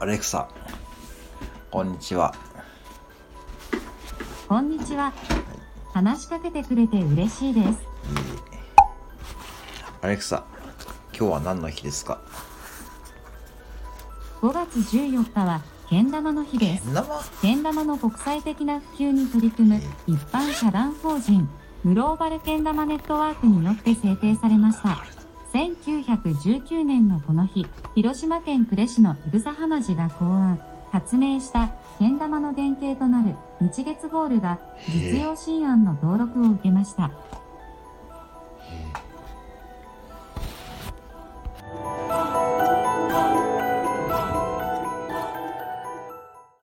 アレクサこんにちはこんにちは。話しかけてくれて嬉しいです。アレクサ今日は何の日ですか？5月14日は、けん玉の日です。けん玉？けん玉の国際的な普及に取り組む一般社団法人グローバルけん玉ネットワークによって制定されました。1919年のこの日、広島県呉市のいぐさ花寺が考案、発明したけん玉の原型となる日月ゴールが実用新案の登録を受けました。